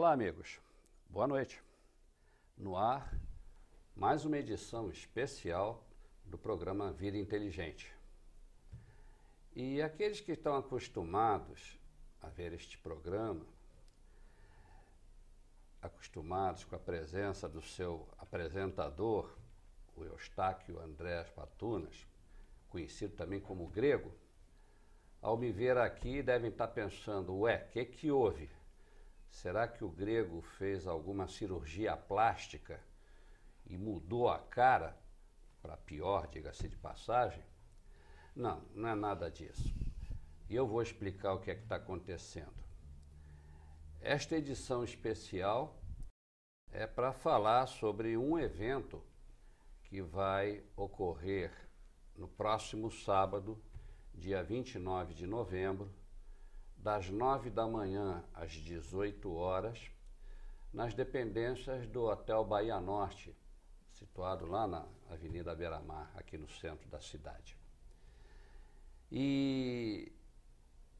Olá, amigos. Boa noite. No ar, mais uma edição especial do programa Vida Inteligente. E aqueles que estão acostumados a ver este programa, acostumados com a presença do seu apresentador, o Eustáquio Andrés Patunas, conhecido também como Grego, ao me ver aqui devem estar pensando, ué, o que, que houve? Será que o grego fez alguma cirurgia plástica e mudou a cara para pior, diga-se de passagem? Não, não é nada disso. E eu vou explicar o que é que está acontecendo. Esta edição especial é para falar sobre um evento que vai ocorrer no próximo sábado, dia 29 de novembro, das 9 da manhã às 18 horas, nas dependências do Hotel Bahia Norte, situado lá na Avenida Beira-Mar, aqui no centro da cidade. E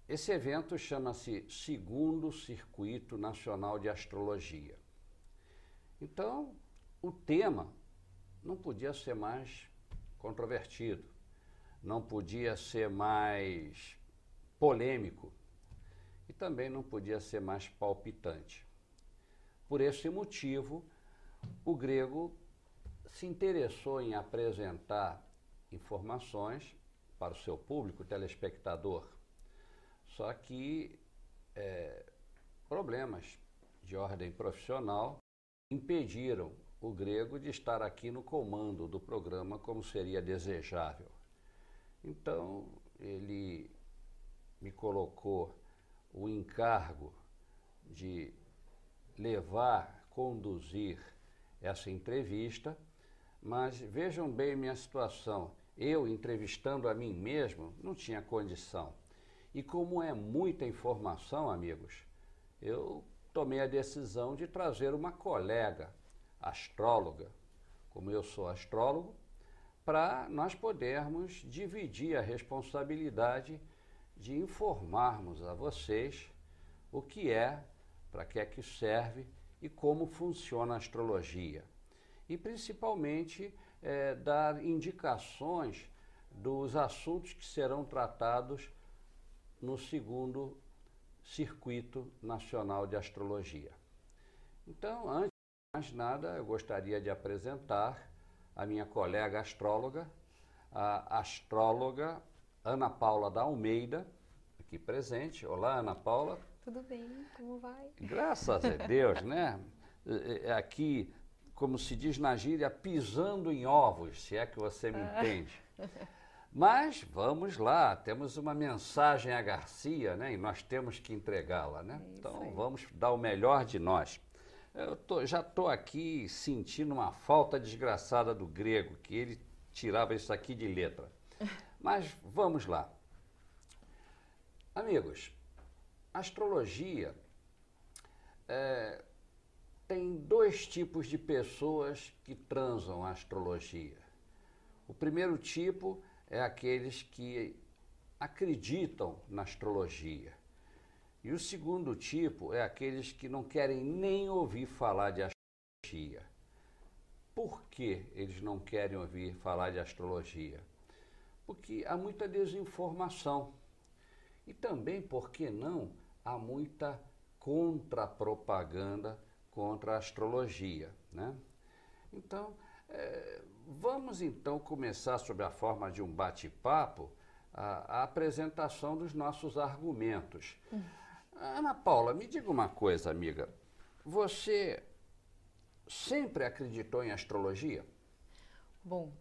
esse evento chama-se Segundo Circuito Nacional de Astrologia. Então, o tema não podia ser mais controvertido, não podia ser mais polêmico e também não podia ser mais palpitante. Por esse motivo, o grego se interessou em apresentar informações para o seu público telespectador. Só que é, problemas de ordem profissional impediram o grego de estar aqui no comando do programa como seria desejável. Então, ele me colocou o encargo de levar, conduzir essa entrevista, mas vejam bem minha situação. Eu, entrevistando a mim mesmo, não tinha condição. E como é muita informação, amigos, eu tomei a decisão de trazer uma colega astróloga, como eu sou astrólogo, para nós podermos dividir a responsabilidade de informarmos a vocês o que é, para que é que serve e como funciona a astrologia. E principalmente é, dar indicações dos assuntos que serão tratados no segundo Circuito Nacional de Astrologia. Então, antes de mais nada, eu gostaria de apresentar a minha colega astróloga, a astróloga Ana Paula da Almeida, aqui presente. Olá, Ana Paula. Tudo bem, como vai? Graças a Deus, né? É, é aqui, como se diz na gíria, pisando em ovos, se é que você me ah. entende. Mas vamos lá, temos uma mensagem a Garcia, né? E nós temos que entregá-la, né? É então vamos dar o melhor de nós. Eu tô, já estou aqui sentindo uma falta desgraçada do grego, que ele tirava isso aqui de letra. Mas vamos lá. Amigos, astrologia é, tem dois tipos de pessoas que transam a astrologia. O primeiro tipo é aqueles que acreditam na astrologia. E o segundo tipo é aqueles que não querem nem ouvir falar de astrologia. Por que eles não querem ouvir falar de astrologia? Porque há muita desinformação. E também, por que não, há muita contrapropaganda contra a astrologia. Né? Então, é, vamos então começar sob a forma de um bate-papo a, a, apresentação dos nossos argumentos. Uhum. Ana Paula, me diga uma coisa, amiga. Você sempre acreditou em astrologia? Bom,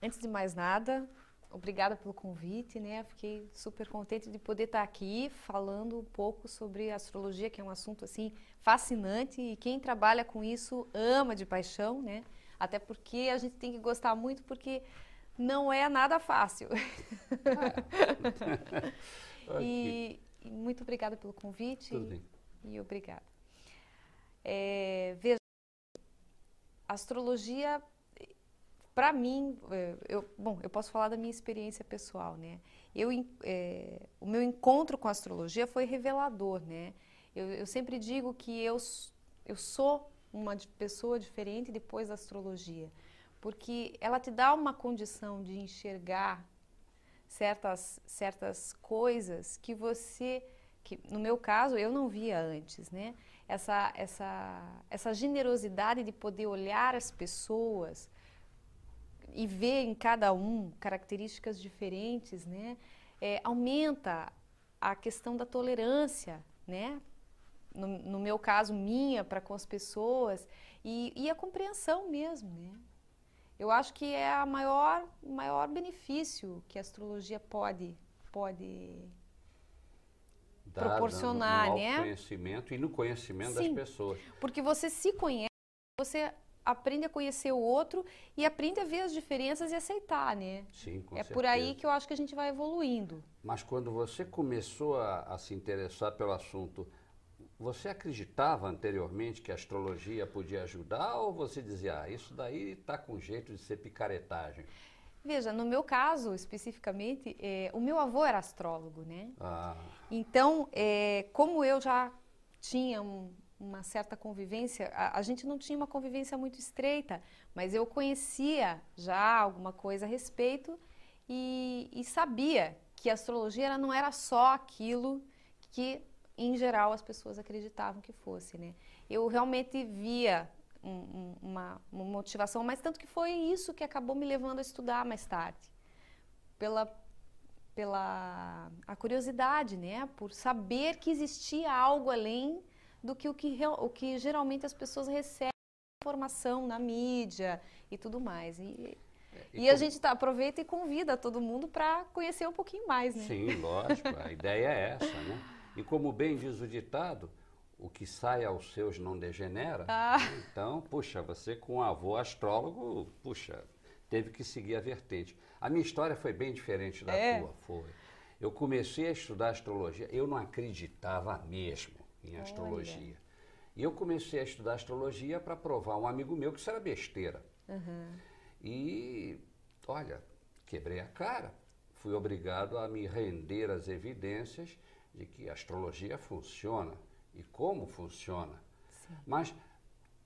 antes de mais nada, obrigada pelo convite, né? Fiquei super contente de poder estar aqui falando um pouco sobre astrologia, que é um assunto assim fascinante e quem trabalha com isso ama de paixão, né? Até porque a gente tem que gostar muito porque não é nada fácil. E, muito obrigada pelo convite. Tudo bem. E, e obrigada. É, veja, astrologia para mim, é, eu, bom, eu posso falar da minha experiência pessoal, né? Eu, é, o meu encontro com a astrologia foi revelador, né? Eu, eu sempre digo que eu, eu sou uma pessoa diferente depois da astrologia, porque ela te dá uma condição de enxergar certas, certas coisas que você, que no meu caso eu não via antes, né? Essa, essa, essa generosidade de poder olhar as pessoas e ver em cada um características diferentes, né? É, aumenta a questão da tolerância, né? No, no meu caso, minha para com as pessoas e, e, a compreensão mesmo, né? Eu acho que é a maior, o maior benefício que a astrologia pode, pode Dá, proporcionar, no, no né? conhecimento e no conhecimento Sim, das pessoas. Porque você se conhece, você aprende a conhecer o outro e aprende a ver as diferenças e aceitar, né? Sim, com É certeza. por aí que eu acho que a gente vai evoluindo. Mas quando você começou a, a se interessar pelo assunto, você acreditava anteriormente que a astrologia podia ajudar ou você dizia, ah, isso daí está com jeito de ser picaretagem? Veja, no meu caso especificamente, é, o meu avô era astrólogo, né? Ah. Então, é, como eu já tinha um, uma certa convivência, a, a, gente não tinha uma convivência muito estreita, mas eu conhecia já alguma coisa a respeito e, e sabia que a astrologia não era só aquilo que em geral as pessoas acreditavam que fosse, né? Eu realmente via um, um, uma, uma, motivação, mas tanto que foi isso que acabou me levando a estudar mais tarde, pela pela a curiosidade, né? Por saber que existia algo além do que o que, o que geralmente as pessoas recebem informação na mídia e tudo mais. E, é, e, e a gente tá, aproveita e convida todo mundo para conhecer um pouquinho mais, né? Sim, lógico, a ideia é essa, né? E como bem diz o ditado, o que sai aos seus não degenera. Ah. Então, puxa, você com um avô astrólogo, puxa, teve que seguir a vertente. A minha história foi bem diferente da é. tua, foi. Eu comecei a estudar astrologia, eu não acreditava mesmo em astrologia. Olha. E eu comecei a estudar astrologia para provar um amigo meu que isso era besteira. Uhum. E, olha, quebrei a cara. Fui obrigado a me render às evidências de que a astrologia funciona e como funciona. Sim. Mas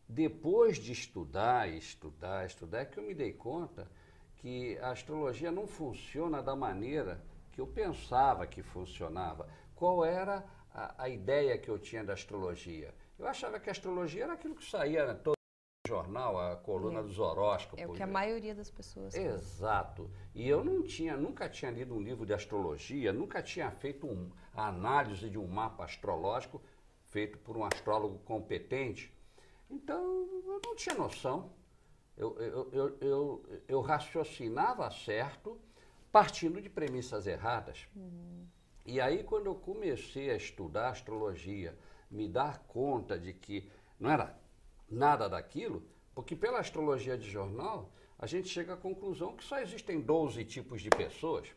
depois de estudar, estudar, estudar, é que eu me dei conta que a astrologia não funciona da maneira que eu pensava que funcionava. Qual era a, a ideia que eu tinha da astrologia? Eu achava que a astrologia era aquilo que saía todo jornal, a coluna é. dos horóscopos. É o que a maioria das pessoas Exato. E eu não tinha, nunca tinha lido um livro de astrologia, nunca tinha feito um, a análise de um mapa astrológico feito por um astrólogo competente. Então, eu não tinha noção. Eu, eu, eu, eu, eu raciocinava certo, partindo de premissas erradas. Uhum. E aí, quando eu comecei a estudar astrologia, me dar conta de que não era nada daquilo, porque pela astrologia de jornal, a gente chega à conclusão que só existem 12 tipos de pessoas.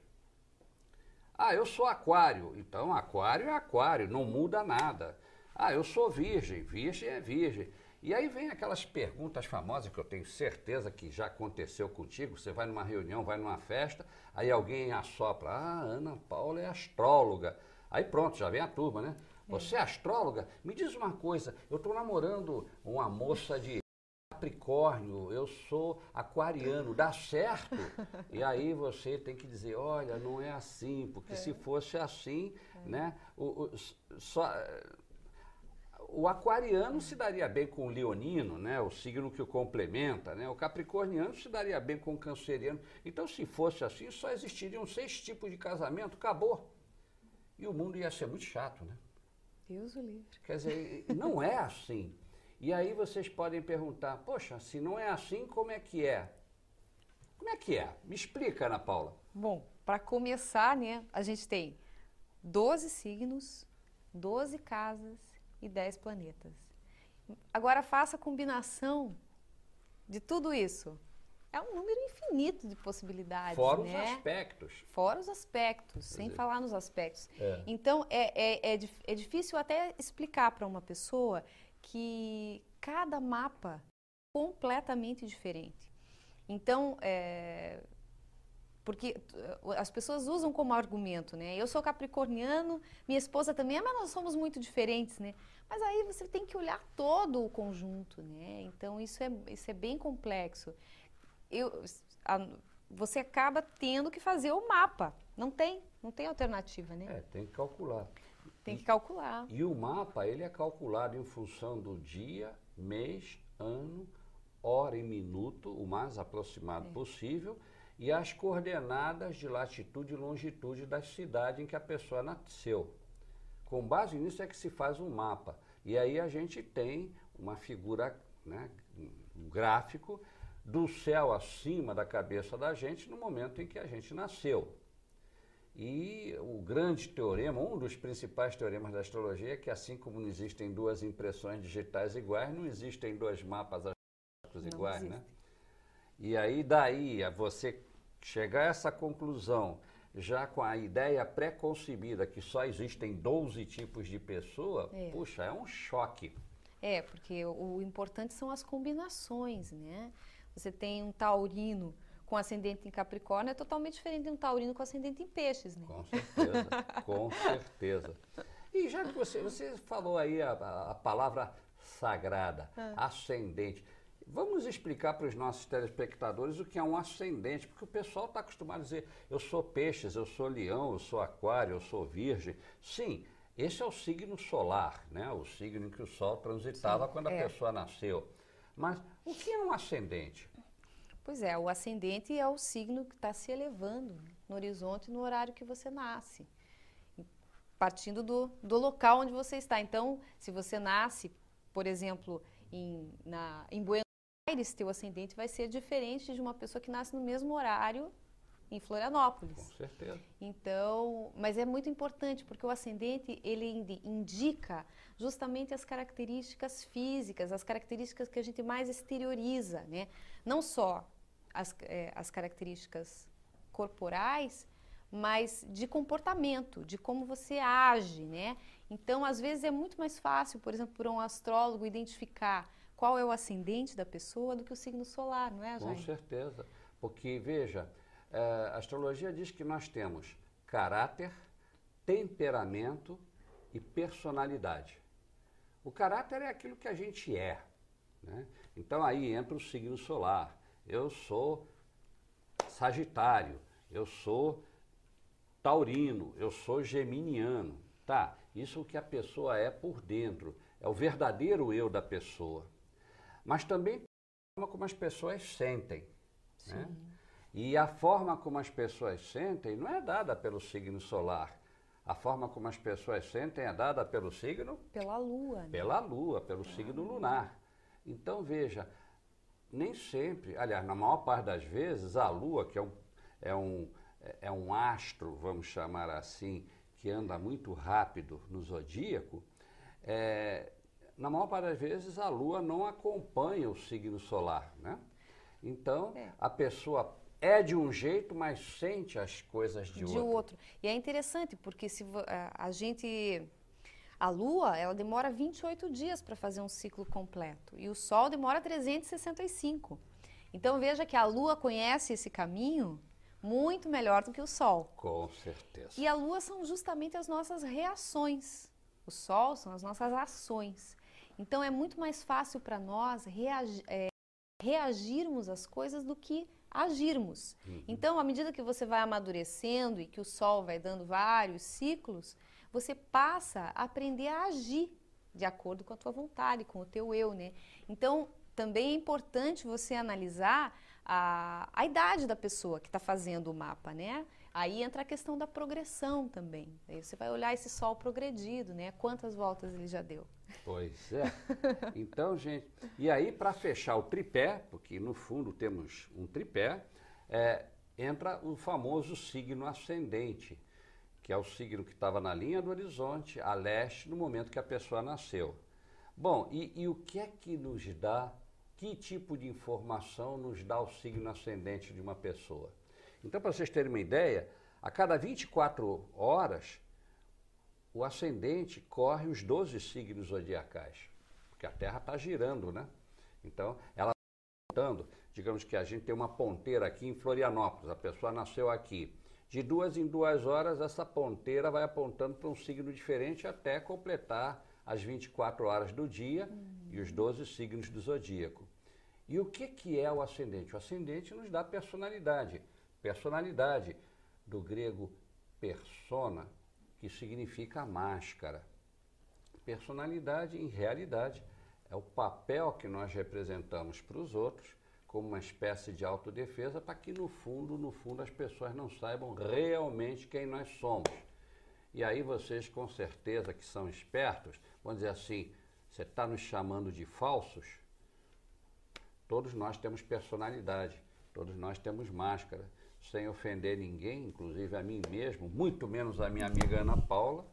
Ah, eu sou aquário, então aquário é aquário, não muda nada. Ah, eu sou virgem, virgem é virgem. E aí vem aquelas perguntas famosas que eu tenho certeza que já aconteceu contigo. Você vai numa reunião, vai numa festa, aí alguém assopra, ah, Ana Paula é astróloga. Aí pronto, já vem a turma, né? Você é astróloga? Me diz uma coisa, eu estou namorando uma moça de Capricórnio, eu sou aquariano, dá certo? E aí você tem que dizer, olha, não é assim, porque é. se fosse assim, é. né, o, o, só, o aquariano se daria bem com o leonino, né, o signo que o complementa, né, o capricorniano se daria bem com o canceriano. Então, se fosse assim, só existiriam seis tipos de casamento, acabou. E o mundo ia ser muito chato, né? Deus o livre. Quer dizer, não é assim. E aí vocês podem perguntar, poxa, se não é assim, como é que é? Como é que é? Me explica, Ana Paula. Bom, para começar, né, a gente tem 12 signos, 12 casas e 10 planetas. Agora faça a combinação de tudo isso é um número infinito de possibilidades. Fora né? os aspectos. Fora os aspectos, Quer sem dizer, falar nos aspectos. É. Então, é, é, é, é difícil até explicar para uma pessoa que cada mapa é completamente diferente. Então, é, porque uh, as pessoas usam como argumento, né? Eu sou capricorniano, minha esposa também mas nós somos muito diferentes, né? Mas aí você tem que olhar todo o conjunto, né? Então isso é, isso é bem complexo. Eu, a, você acaba tendo que fazer o mapa. Não tem, não tem alternativa, né? É, tem que calcular. Tem que calcular. E o mapa, ele é calculado em função do dia, mês, ano, hora e minuto, o mais aproximado é. possível, e as coordenadas de latitude e longitude da cidade em que a pessoa nasceu. Com base nisso é que se faz um mapa. E aí a gente tem uma figura, né, um gráfico do céu acima da cabeça da gente no momento em que a gente nasceu. E o grande teorema, um dos principais teoremas da astrologia é que assim como não existem duas impressões digitais iguais, não existem dois mapas astrológicos iguais, né? E aí daí a você chegar a essa conclusão já com a ideia pré-concebida que só existem 12 tipos de pessoa, é. puxa, é um choque. É, porque o, o importante são as combinações, né? Você tem um taurino com ascendente em Capricórnio é totalmente diferente de um taurino com ascendente em peixes, né? Com certeza, com certeza. E já que você, você falou aí a, a palavra sagrada, ah. ascendente, vamos explicar para os nossos telespectadores o que é um ascendente, porque o pessoal está acostumado a dizer, eu sou peixes, eu sou leão, eu sou aquário, eu sou virgem. Sim, esse é o signo solar, né? o signo em que o Sol transitava Sim, quando a é. pessoa nasceu. Mas o que é um ascendente? Pois é, o ascendente é o signo que está se elevando no horizonte no horário que você nasce, partindo do, do local onde você está. Então, se você nasce, por exemplo, em, na, em Buenos Aires, teu ascendente vai ser diferente de uma pessoa que nasce no mesmo horário em Florianópolis. Com certeza. Então, mas é muito importante porque o ascendente ele indica justamente as características físicas, as características que a gente mais exterioriza, né? Não só as, é, as características corporais, mas de comportamento, de como você age, né? Então, às vezes é muito mais fácil, por exemplo, para um astrólogo identificar qual é o ascendente da pessoa do que o signo solar, não é, Jair? Com certeza, porque veja, é, a astrologia diz que nós temos caráter, temperamento e personalidade. O caráter é aquilo que a gente é, né? Então aí entra o signo solar eu sou Sagitário, eu sou Taurino, eu sou Geminiano. Tá, isso é o que a pessoa é por dentro, é o verdadeiro eu da pessoa. Mas também a forma como as pessoas sentem. Né? E a forma como as pessoas sentem não é dada pelo signo solar. A forma como as pessoas sentem é dada pelo signo? Pela lua. Né? Pela lua, pelo pela signo lua. lunar. Então, veja, nem sempre, aliás, na maior parte das vezes, a Lua, que é um, é um, é um astro, vamos chamar assim, que anda muito rápido no zodíaco, é, na maior parte das vezes a Lua não acompanha o signo solar, né? Então, é. a pessoa é de um jeito, mas sente as coisas de, de outro. De outro. E é interessante, porque se a gente a Lua, ela demora 28 dias para fazer um ciclo completo e o Sol demora 365. Então veja que a Lua conhece esse caminho muito melhor do que o Sol. Com certeza. E a Lua são justamente as nossas reações. O Sol são as nossas ações. Então é muito mais fácil para nós reagi é, reagirmos às coisas do que agirmos. Uhum. Então, à medida que você vai amadurecendo e que o Sol vai dando vários ciclos, você passa a aprender a agir de acordo com a tua vontade, com o teu eu, né? Então, também é importante você analisar a, a idade da pessoa que está fazendo o mapa, né? Aí entra a questão da progressão também. Aí você vai olhar esse sol progredido, né? Quantas voltas ele já deu. Pois é. Então, gente, e aí para fechar o tripé, porque no fundo temos um tripé, é, entra o famoso signo ascendente que é o signo que estava na linha do horizonte, a leste, no momento que a pessoa nasceu. Bom, e, e o que é que nos dá, que tipo de informação nos dá o signo ascendente de uma pessoa? Então, para vocês terem uma ideia, a cada 24 horas, o ascendente corre os 12 signos zodiacais, porque a Terra está girando, né? Então, ela está voltando. digamos que a gente tem uma ponteira aqui em Florianópolis, a pessoa nasceu aqui. De duas em duas horas, essa ponteira vai apontando para um signo diferente até completar as 24 horas do dia uhum. e os 12 signos do zodíaco. E o que, que é o ascendente? O ascendente nos dá personalidade. Personalidade, do grego persona, que significa máscara. Personalidade, em realidade, é o papel que nós representamos para os outros como uma espécie de autodefesa para que no fundo, no fundo, as pessoas não saibam realmente quem nós somos. E aí vocês, com certeza, que são espertos, vão dizer assim, você está nos chamando de falsos? Todos nós temos personalidade, todos nós temos máscara, sem ofender ninguém, inclusive a mim mesmo, muito menos a minha amiga Ana Paula.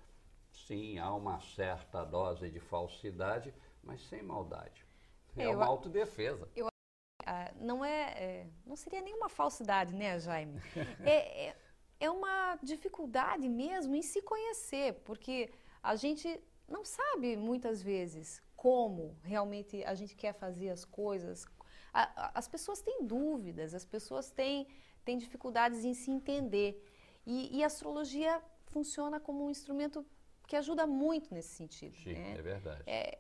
Sim, há uma certa dose de falsidade, mas sem maldade. É, é uma autodefesa. Eu, não é, é, não seria nenhuma falsidade, né, Jaime? é, é, é uma dificuldade mesmo em se conhecer, porque a gente não sabe muitas vezes como realmente a gente quer fazer as coisas, as pessoas têm dúvidas, as pessoas têm, têm dificuldades em se entender. E, e a astrologia funciona como um instrumento que ajuda muito nesse sentido. Sim, né? é verdade. É,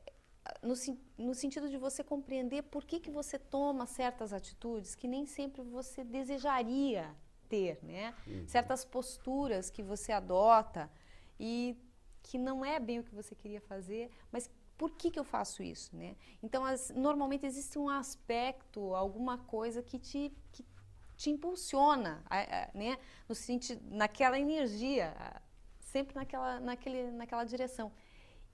no, no, sentido de você compreender por que, que você toma certas atitudes que nem sempre você desejaria ter, né? Uhum. Certas posturas que você adota e que não é bem o que você queria fazer, mas por que, que eu faço isso, né? Então, as, normalmente existe um aspecto, alguma coisa que te, que te impulsiona, né? No sentido, naquela energia, sempre naquela, naquele, naquela direção.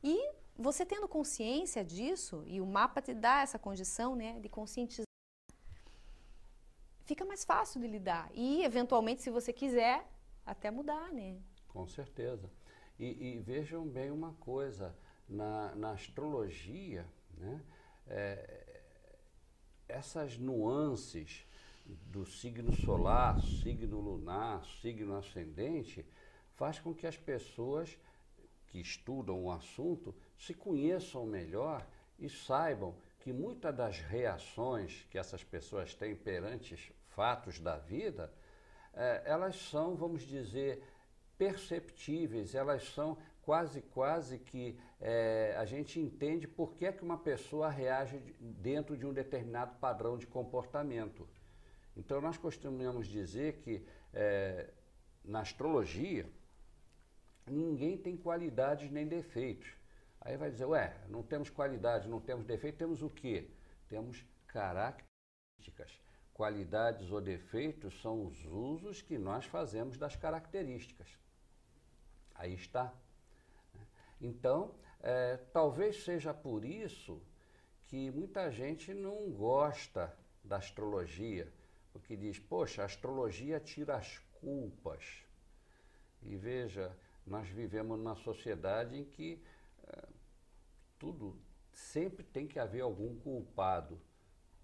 E você tendo consciência disso, e o mapa te dá essa condição, né, de conscientizar, fica mais fácil de lidar. E, eventualmente, se você quiser, até mudar, né? Com certeza. E, e vejam bem uma coisa, na, na astrologia, né, é, essas nuances do signo solar, signo lunar, signo ascendente, faz com que as pessoas que estudam o assunto se conheçam melhor e saibam que muitas das reações que essas pessoas têm perante fatos da vida, eh, elas são, vamos dizer, perceptíveis, elas são quase, quase que é, a gente entende por que, é que uma pessoa reage dentro de um determinado padrão de comportamento. Então, nós costumamos dizer que é, na astrologia, ninguém tem qualidades nem defeitos. Aí vai dizer, ué, não temos qualidade, não temos defeito, temos o quê? Temos características. Qualidades ou defeitos são os usos que nós fazemos das características. Aí está. Então, é, talvez seja por isso que muita gente não gosta da astrologia, porque diz, poxa, a astrologia tira as culpas. E veja, nós vivemos numa sociedade em que é, tudo sempre tem que haver algum culpado.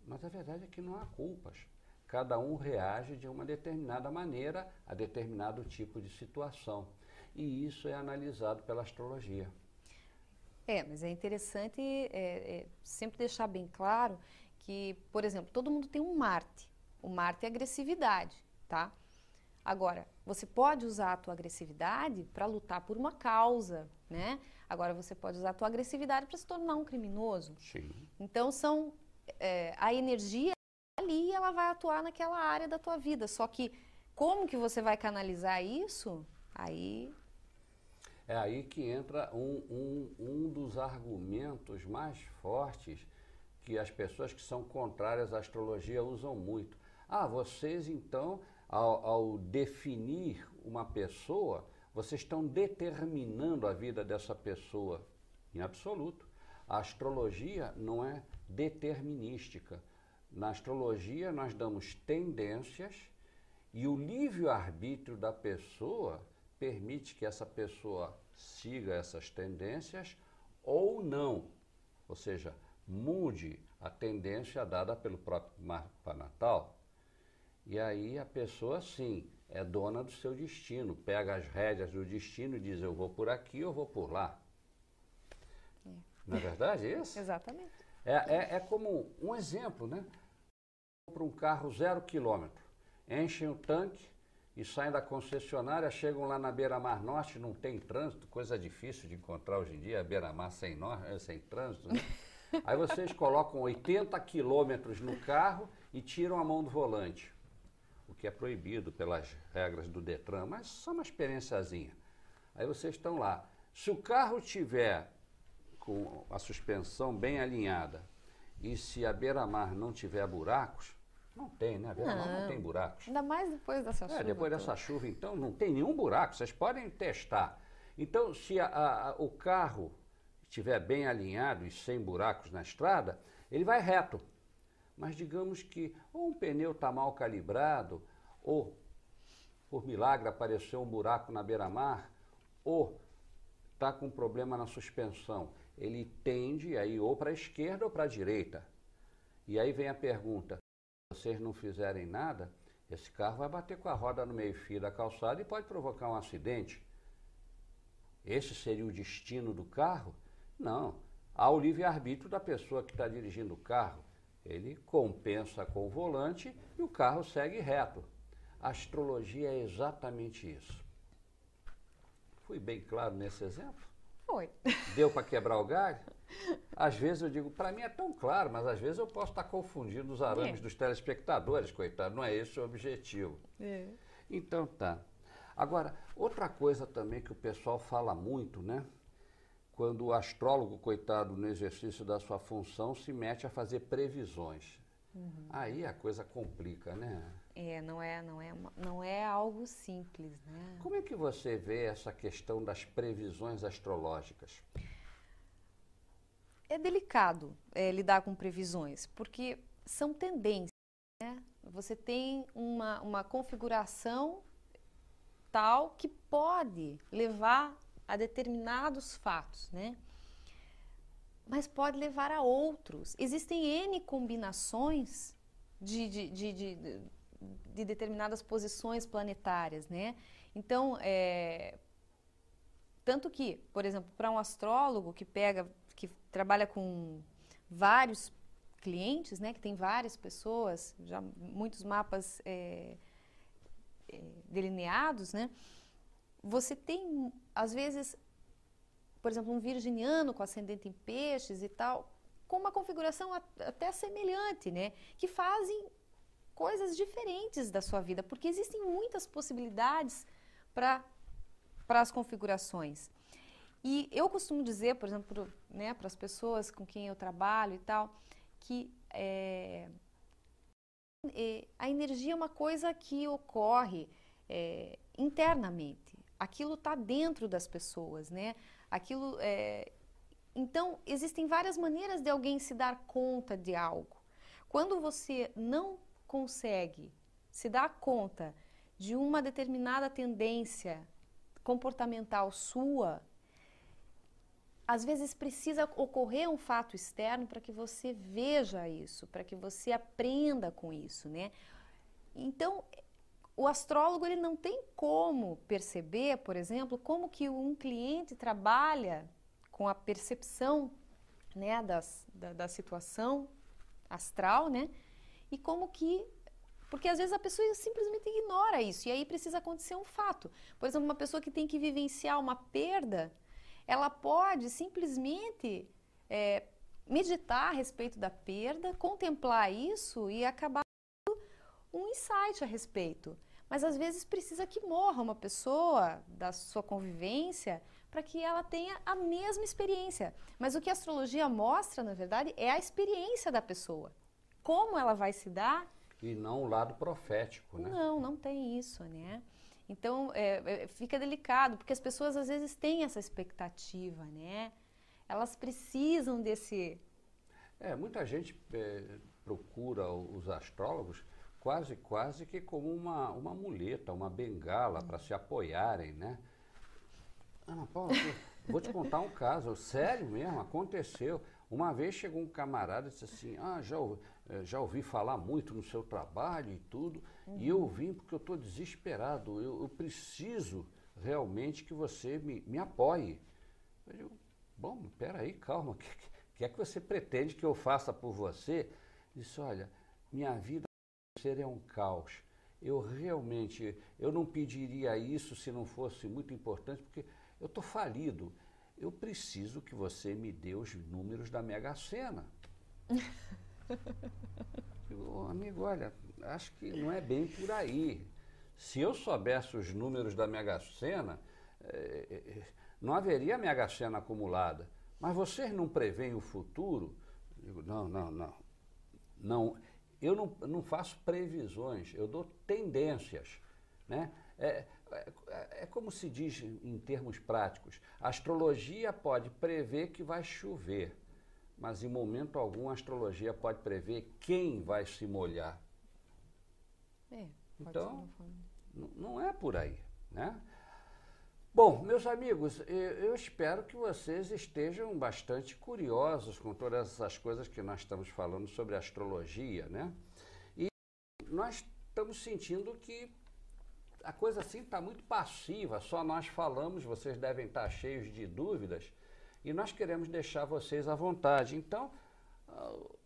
Mas a verdade é que não há culpas. Cada um reage de uma determinada maneira a determinado tipo de situação e isso é analisado pela astrologia. É, mas é interessante é, é, sempre deixar bem claro que, por exemplo, todo mundo tem um Marte. O Marte é agressividade, tá? Agora, você pode usar a tua agressividade para lutar por uma causa, né? Agora, você pode usar a tua agressividade para se tornar um criminoso. Sim. Então, são é, a energia ali, ela vai atuar naquela área da tua vida. Só que como que você vai canalizar isso? Aí é aí que entra um, um, um dos argumentos mais fortes que as pessoas que são contrárias à astrologia usam muito. Ah, vocês então, ao, ao definir uma pessoa, vocês estão determinando a vida dessa pessoa. Em absoluto. A astrologia não é determinística. Na astrologia, nós damos tendências e o livre-arbítrio da pessoa permite que essa pessoa siga essas tendências ou não. Ou seja, mude a tendência dada pelo próprio mapa natal. E aí a pessoa, sim, é dona do seu destino, pega as rédeas do destino e diz: eu vou por aqui, eu vou por lá. É. Não é verdade isso? Exatamente. É, é, é como um exemplo, né? para um carro zero quilômetro, enchem o tanque e saem da concessionária, chegam lá na Beira-Mar Norte, não tem trânsito, coisa difícil de encontrar hoje em dia, a Beira-Mar sem, no, sem trânsito, né? Aí vocês colocam 80 quilômetros no carro e tiram a mão do volante, o que é proibido pelas regras do Detran, mas só uma experiênciazinha. Aí vocês estão lá. Se o carro tiver com a suspensão bem alinhada e se a beira-mar não tiver buracos, não tem, né? A beira-mar não. não. tem buracos. Ainda mais depois dessa é, chuva. depois dessa chuva, então, não tem nenhum buraco. Vocês podem testar. Então, se a, a, o carro estiver bem alinhado e sem buracos na estrada, ele vai reto. Mas digamos que ou um pneu está mal calibrado, ou por milagre apareceu um buraco na beira-mar, ou está com problema na suspensão. Ele tende aí ou para a esquerda ou para a direita. E aí vem a pergunta: se vocês não fizerem nada, esse carro vai bater com a roda no meio-fio da calçada e pode provocar um acidente. Esse seria o destino do carro? Não. Há o livre-arbítrio da pessoa que está dirigindo o carro. Ele compensa com o volante e o carro segue reto. A astrologia é exatamente isso. Fui bem claro nesse exemplo? Foi. Deu para quebrar o galho? Às vezes eu digo, para mim é tão claro, mas às vezes eu posso estar tá confundindo os arames é. dos telespectadores, coitado. Não é esse o objetivo. É. Então tá. Agora, outra coisa também que o pessoal fala muito, né? Quando o astrólogo, coitado, no exercício da sua função, se mete a fazer previsões. Uhum. Aí a coisa complica, né? É, não é, não é, não é algo simples, né? Como é que você vê essa questão das previsões astrológicas? É delicado é, lidar com previsões, porque são tendências, né? Você tem uma, uma configuração tal que pode levar a determinados fatos, né? Mas pode levar a outros. Existem N combinações de, de, de, de, de determinadas posições planetárias, né? Então, é, tanto que, por exemplo, para um astrólogo que pega, que trabalha com vários clientes, né, que tem várias pessoas, já muitos mapas é, é, delineados, né, você tem, às vezes, por exemplo, um virginiano com ascendente em peixes e tal, com uma configuração até semelhante, né? Que fazem coisas diferentes da sua vida, porque existem muitas possibilidades para as configurações. E eu costumo dizer, por exemplo, né, para as pessoas com quem eu trabalho e tal, que é, a energia é uma coisa que ocorre é, internamente aquilo está dentro das pessoas, né? Aquilo, é... Então, existem várias maneiras de alguém se dar conta de algo. Quando você não consegue se dar conta de uma determinada tendência comportamental sua, às vezes precisa ocorrer um fato externo para que você veja isso, para que você aprenda com isso, né? Então, o astrólogo ele não tem como perceber, por exemplo, como que um cliente trabalha com a percepção né, das, da, da situação astral, né? E como que porque às vezes a pessoa simplesmente ignora isso e aí precisa acontecer um fato. Por exemplo, uma pessoa que tem que vivenciar uma perda, ela pode simplesmente é, meditar a respeito da perda, contemplar isso e acabar um insight a respeito. Mas às vezes precisa que morra uma pessoa da sua convivência para que ela tenha a mesma experiência. Mas o que a astrologia mostra, na verdade, é a experiência da pessoa. Como ela vai se dar. E não o lado profético, né? Não, não tem isso, né? Então, é, é, fica delicado, porque as pessoas às vezes têm essa expectativa, né? Elas precisam desse... É, muita gente é, procura os astrólogos quase, quase que como uma, uma muleta, uma bengala para se apoiarem, né? Ana Paula, vou te contar um caso, sério mesmo, aconteceu. Uma vez chegou um camarada e disse assim, ah, já, eh, já ouvi falar muito no seu trabalho e tudo, uhum. e eu vim porque eu estou desesperado, eu, eu, preciso realmente que você me, me apoie. Eu digo, bom, peraí, calma, o que, que é que você pretende que eu faça por você? Disse, olha, minha vida é um caos. Eu realmente, eu não pediria isso se não fosse muito importante, porque eu estou falido. Eu preciso que você me dê os números da Mega Sena. eu, amigo, olha, acho que não é bem por aí. Se eu soubesse os números da Mega Sena, é, não haveria Mega Sena acumulada. Mas vocês não preveem o futuro? Eu digo, não, não, não. não eu não, não faço previsões, eu dou tendências. Né? É, é, é, como se diz em termos práticos: a astrologia pode prever que vai chover, mas em momento algum a astrologia pode prever quem vai se molhar. É, então, não é por aí. Né? Bom, meus amigos, eu espero que vocês estejam bastante curiosos com todas essas coisas que nós estamos falando sobre astrologia, né? E nós estamos sentindo que a coisa assim está muito passiva, só nós falamos, vocês devem estar cheios de dúvidas e nós queremos deixar vocês à vontade. Então, uh,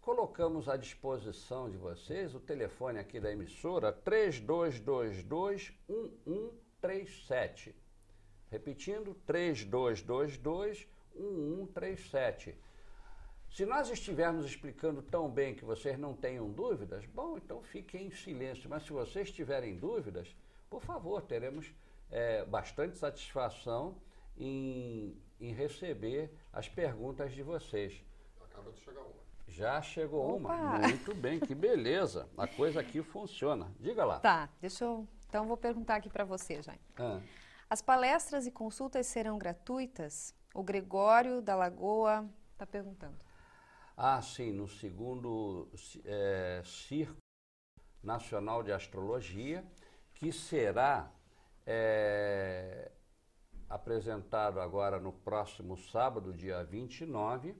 colocamos à disposição de vocês o telefone aqui da emissora 3222 1137. Repetindo, 3222 1137. Se nós estivermos explicando tão bem que vocês não tenham dúvidas, bom, então fiquem em silêncio. Mas se vocês tiverem dúvidas, por favor, teremos é, bastante satisfação em, em, receber as perguntas de vocês. Acaba de chegar uma. Já chegou Opa. uma. Muito bem, que beleza. A coisa aqui funciona. Diga lá. Tá, deixa eu. Então, vou perguntar aqui para você, Jaime. Ah. As palestras e consultas serão gratuitas? O Gregório da Lagoa está perguntando. Ah, sim, no segundo é, Circo Nacional de Astrologia, que será é, apresentado agora no próximo sábado, dia 29,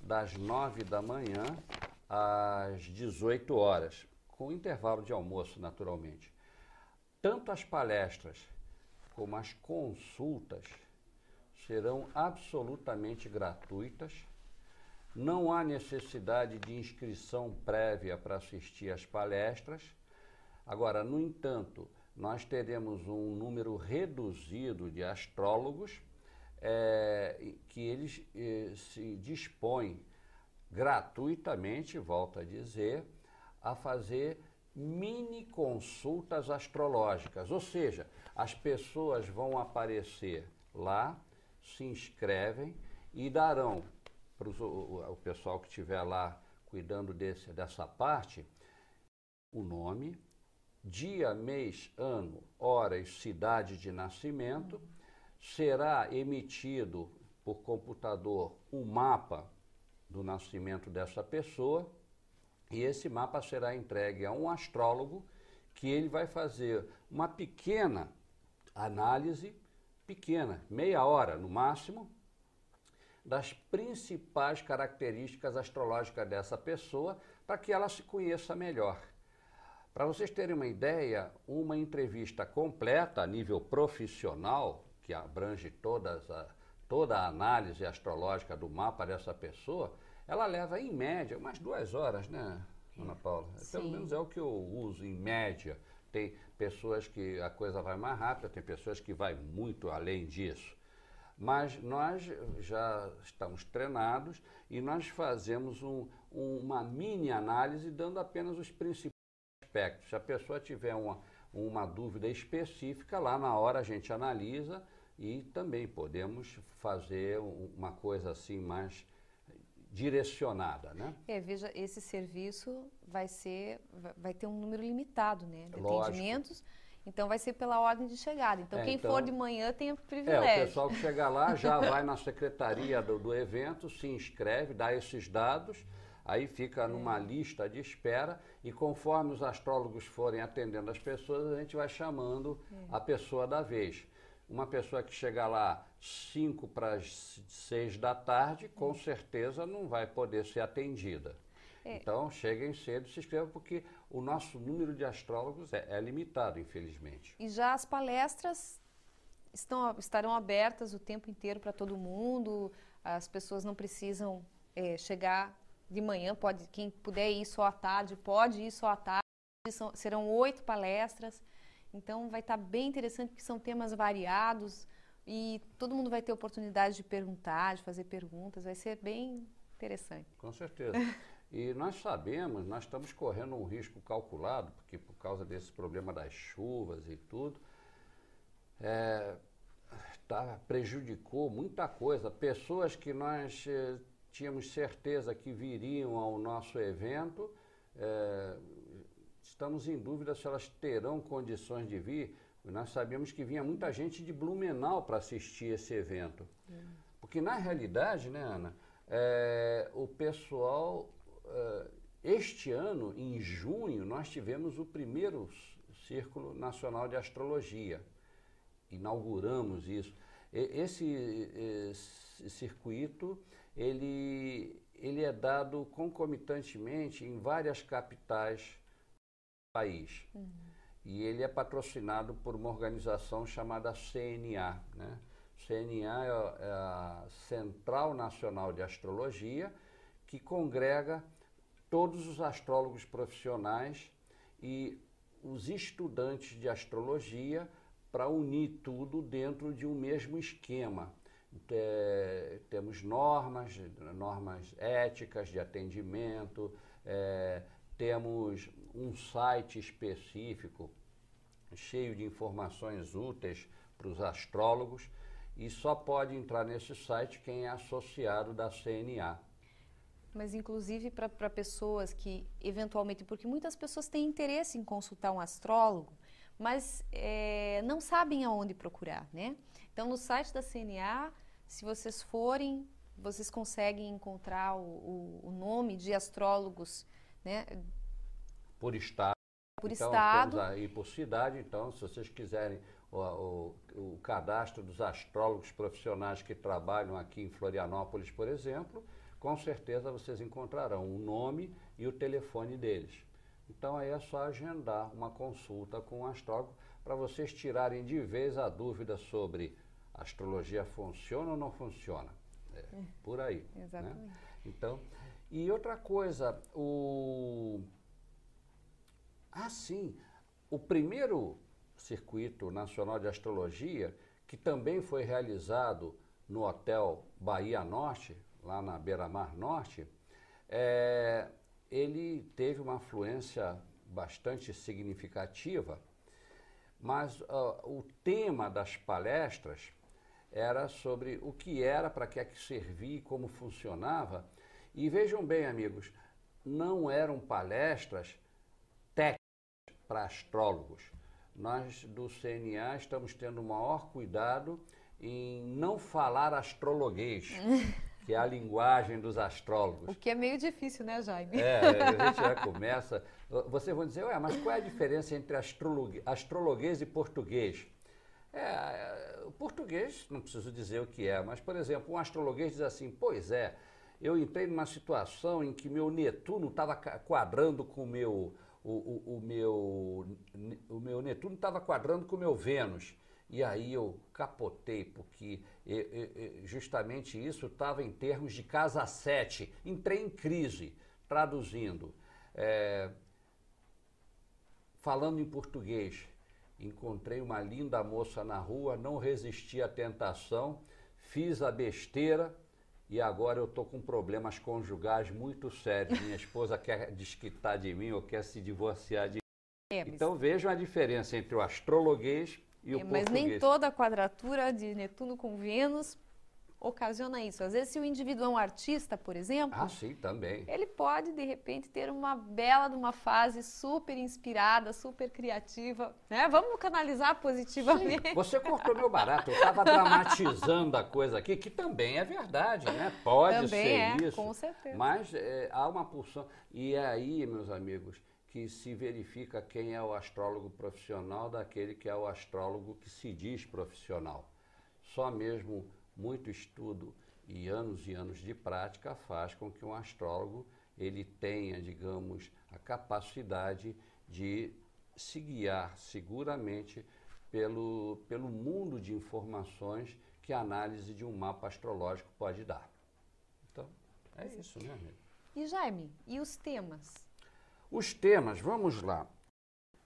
das 9 da manhã às 18 horas, com intervalo de almoço, naturalmente. Tanto as palestras como as consultas serão absolutamente gratuitas. Não há necessidade de inscrição prévia para assistir às palestras. Agora, no entanto, nós teremos um número reduzido de astrólogos é, que eles eh, se dispõem gratuitamente, volto a dizer, a fazer mini consultas astrológicas, ou seja, as pessoas vão aparecer lá, se inscrevem e darão para o, pessoal que estiver lá cuidando desse, dessa parte o nome, dia, mês, ano, hora e cidade de nascimento. Será emitido por computador um mapa do nascimento dessa pessoa e esse mapa será entregue a um astrólogo que ele vai fazer uma pequena análise, pequena, meia hora no máximo, das principais características astrológicas dessa pessoa para que ela se conheça melhor. Para vocês terem uma ideia, uma entrevista completa a nível profissional, que abrange todas a, toda a análise astrológica do mapa dessa pessoa, ela leva em média umas duas horas, né, Ana Paula? Sim. Pelo menos é o que eu uso em média. Tem pessoas que a coisa vai mais rápida, tem pessoas que vai muito além disso. Mas nós já estamos treinados e nós fazemos um, um, uma mini análise dando apenas os principais aspectos. Se a pessoa tiver uma, uma dúvida específica, lá na hora a gente analisa e também podemos fazer uma coisa assim mais direcionada, né? É, veja, esse serviço vai ser, vai ter um número limitado, né, de Lógico. atendimentos. Então vai ser pela ordem de chegada. Então é, quem então, for de manhã tem o privilégio. É, o pessoal que chegar lá já vai na secretaria do, do evento, se inscreve, dá esses dados, aí fica é. numa lista de espera e conforme os astrólogos forem atendendo as pessoas, a gente vai chamando é. a pessoa da vez. Uma pessoa que chegar lá 5 para as 6 da tarde, com certeza não vai poder ser atendida. É. Então, cheguem cedo, se inscrevam, porque o nosso número de astrólogos é, é limitado, infelizmente. E já as palestras estão, estarão abertas o tempo inteiro para todo mundo, as pessoas não precisam é, chegar de manhã, pode, quem puder ir só à tarde, pode ir só à tarde. são, serão oito palestras. Então vai estar bem interessante porque são temas variados e todo mundo vai ter oportunidade de perguntar, de fazer perguntas. Vai ser bem interessante. Com certeza. E nós sabemos, nós estamos correndo um risco calculado, porque por causa desse problema das chuvas e tudo, é, tá, prejudicou muita coisa. Pessoas que nós eh, tínhamos certeza que viriam ao nosso evento, é, estamos em dúvida se elas terão condições de vir. Nós sabíamos que vinha muita gente de Blumenau para assistir esse evento. Hum. Porque na realidade, né, Ana, é, o pessoal, é, este ano, em junho, nós tivemos o primeiro Círculo Nacional de Astrologia. Inauguramos isso. Esse, esse circuito, ele, ele é dado concomitantemente em várias capitais país. Uhum. E ele é patrocinado por uma organização chamada CNA. Né? CNA é, é a Central Nacional de Astrologia, que congrega todos os astrólogos profissionais e os estudantes de astrologia para unir tudo dentro de um mesmo esquema. É, temos normas, normas éticas de atendimento, é, temos um site específico cheio de informações úteis para os astrólogos e só pode entrar nesse site quem é associado da CNA. Mas inclusive para pessoas que eventualmente, porque muitas pessoas têm interesse em consultar um astrólogo, mas é, não sabem aonde procurar, né? Então no site da CNA, se vocês forem, vocês conseguem encontrar o, o, o nome de astrólogos, né? Por estado. Por então, estado. Aí por cidade, então, se vocês quiserem o, o, o, cadastro dos astrólogos profissionais que trabalham aqui em Florianópolis, por exemplo, com certeza vocês encontrarão o nome e o telefone deles. Então aí é só agendar uma consulta com um astrólogo para vocês tirarem de vez a dúvida sobre a astrologia funciona ou não funciona. É, é. por aí. Né? Exatamente. Né? Então, e outra coisa, o. Ah, sim, o primeiro Circuito Nacional de Astrologia, que também foi realizado no Hotel Bahia Norte, lá na Beira-Mar Norte, é, ele teve uma afluência bastante significativa, mas uh, o tema das palestras era sobre o que era, para que é que servia, como funcionava. E vejam bem, amigos, não eram palestras para astrólogos nós do CNA estamos tendo o maior cuidado em não falar astrologuês, que é a linguagem dos astrólogos. O que é meio difícil, né, Jaime? É, a gente já começa. Vocês vão dizer, ué, mas qual é a diferença entre astrologuês e português? É, o português, não preciso dizer o que é, mas, por exemplo, um astrologuês diz assim: pois é, eu entrei numa situação em que meu Netuno estava quadrando com o meu o, o, o meu, o meu Netuno estava quadrando com o meu Vênus. E aí eu capotei, porque justamente isso estava em termos de casa 7. Entrei em crise, traduzindo. É, falando em português, encontrei uma linda moça na rua, não resisti à tentação, fiz a besteira e agora eu estou com problemas conjugais muito sérios. Minha esposa quer desquitar de mim ou quer se divorciar de mim. É, então vejam a diferença entre o astrologuês e é, o português. Mas nem toda quadratura de Netuno com Vênus ocasiona isso. Às vezes, se o indivíduo é um artista, por exemplo, ah, sim, também. ele pode, de repente, ter uma bela de uma fase super inspirada, super criativa. Né? Vamos canalizar positivamente. Sim, você cortou meu barato. Eu estava dramatizando a coisa aqui, que também é verdade, né? Pode também ser é, isso. Com certeza. Mas é, há uma pulsão. E é aí, meus amigos, que se verifica quem é o astrólogo profissional daquele que é o astrólogo que se diz profissional. Só mesmo muito estudo e anos e anos de prática faz com que um astrólogo ele tenha, digamos, a capacidade de se guiar seguramente pelo, pelo mundo de informações que a análise de um mapa astrológico pode dar. Então, é isso, né, amigo? E Jaime, e os temas? Os temas, vamos lá.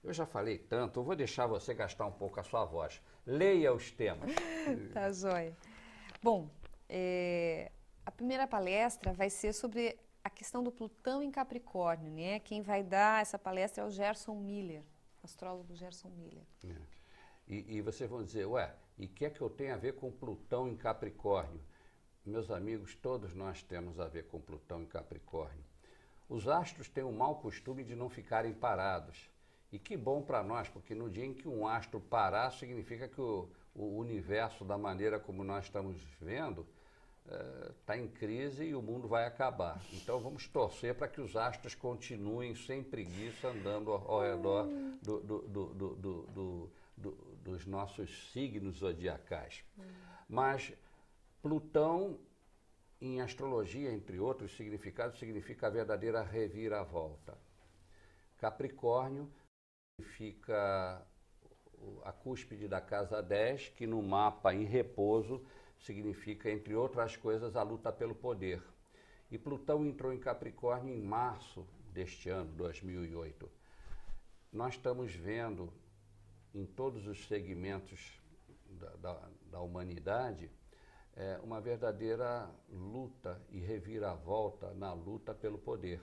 eu já falei tanto, eu vou deixar você gastar um pouco a sua voz. Leia os temas. tá joia. Bom, é, a primeira palestra vai ser sobre a questão do Plutão em Capricórnio, né? Quem vai dar essa palestra é o Gerson Miller, astrólogo Gerson Miller. É. E, e vocês vão dizer, ué, e o que é que eu tenho a ver com Plutão em Capricórnio? Meus amigos, todos nós temos a ver com Plutão em Capricórnio. Os astros têm o mau costume de não ficarem parados. E que bom para nós, porque no dia em que um astro parar, significa que o, o universo, da maneira como nós estamos vendo, está eh, em crise e o mundo vai acabar. Então vamos torcer para que os astros continuem sem preguiça andando ao, ao redor do, do, do, dos nossos signos zodiacais. Mas Plutão, em astrologia, entre outros significados, significa a verdadeira reviravolta. Capricórnio significa a cúspide da casa 10, que no mapa em repouso significa, entre outras coisas, a luta pelo poder. E Plutão entrou em Capricórnio em março deste ano, 2008. Nós estamos vendo em todos os segmentos da, da, da humanidade é, uma verdadeira luta e reviravolta na luta pelo poder.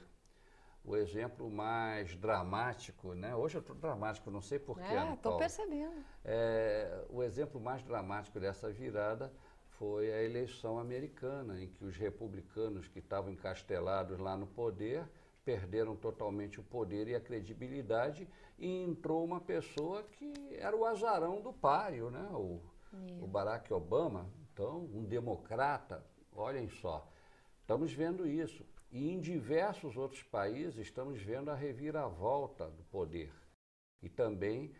O exemplo mais dramático, né? Hoje eu estou dramático, não sei porquê. É, estou percebendo. É, o exemplo mais dramático dessa virada foi a eleição americana, em que os republicanos que estavam encastelados lá no poder perderam totalmente o poder e a credibilidade e entrou uma pessoa que era o azarão do páreo, né? o, o Barack Obama, então um democrata, olhem só, estamos vendo isso. E em diversos outros países estamos vendo a reviravolta do poder e também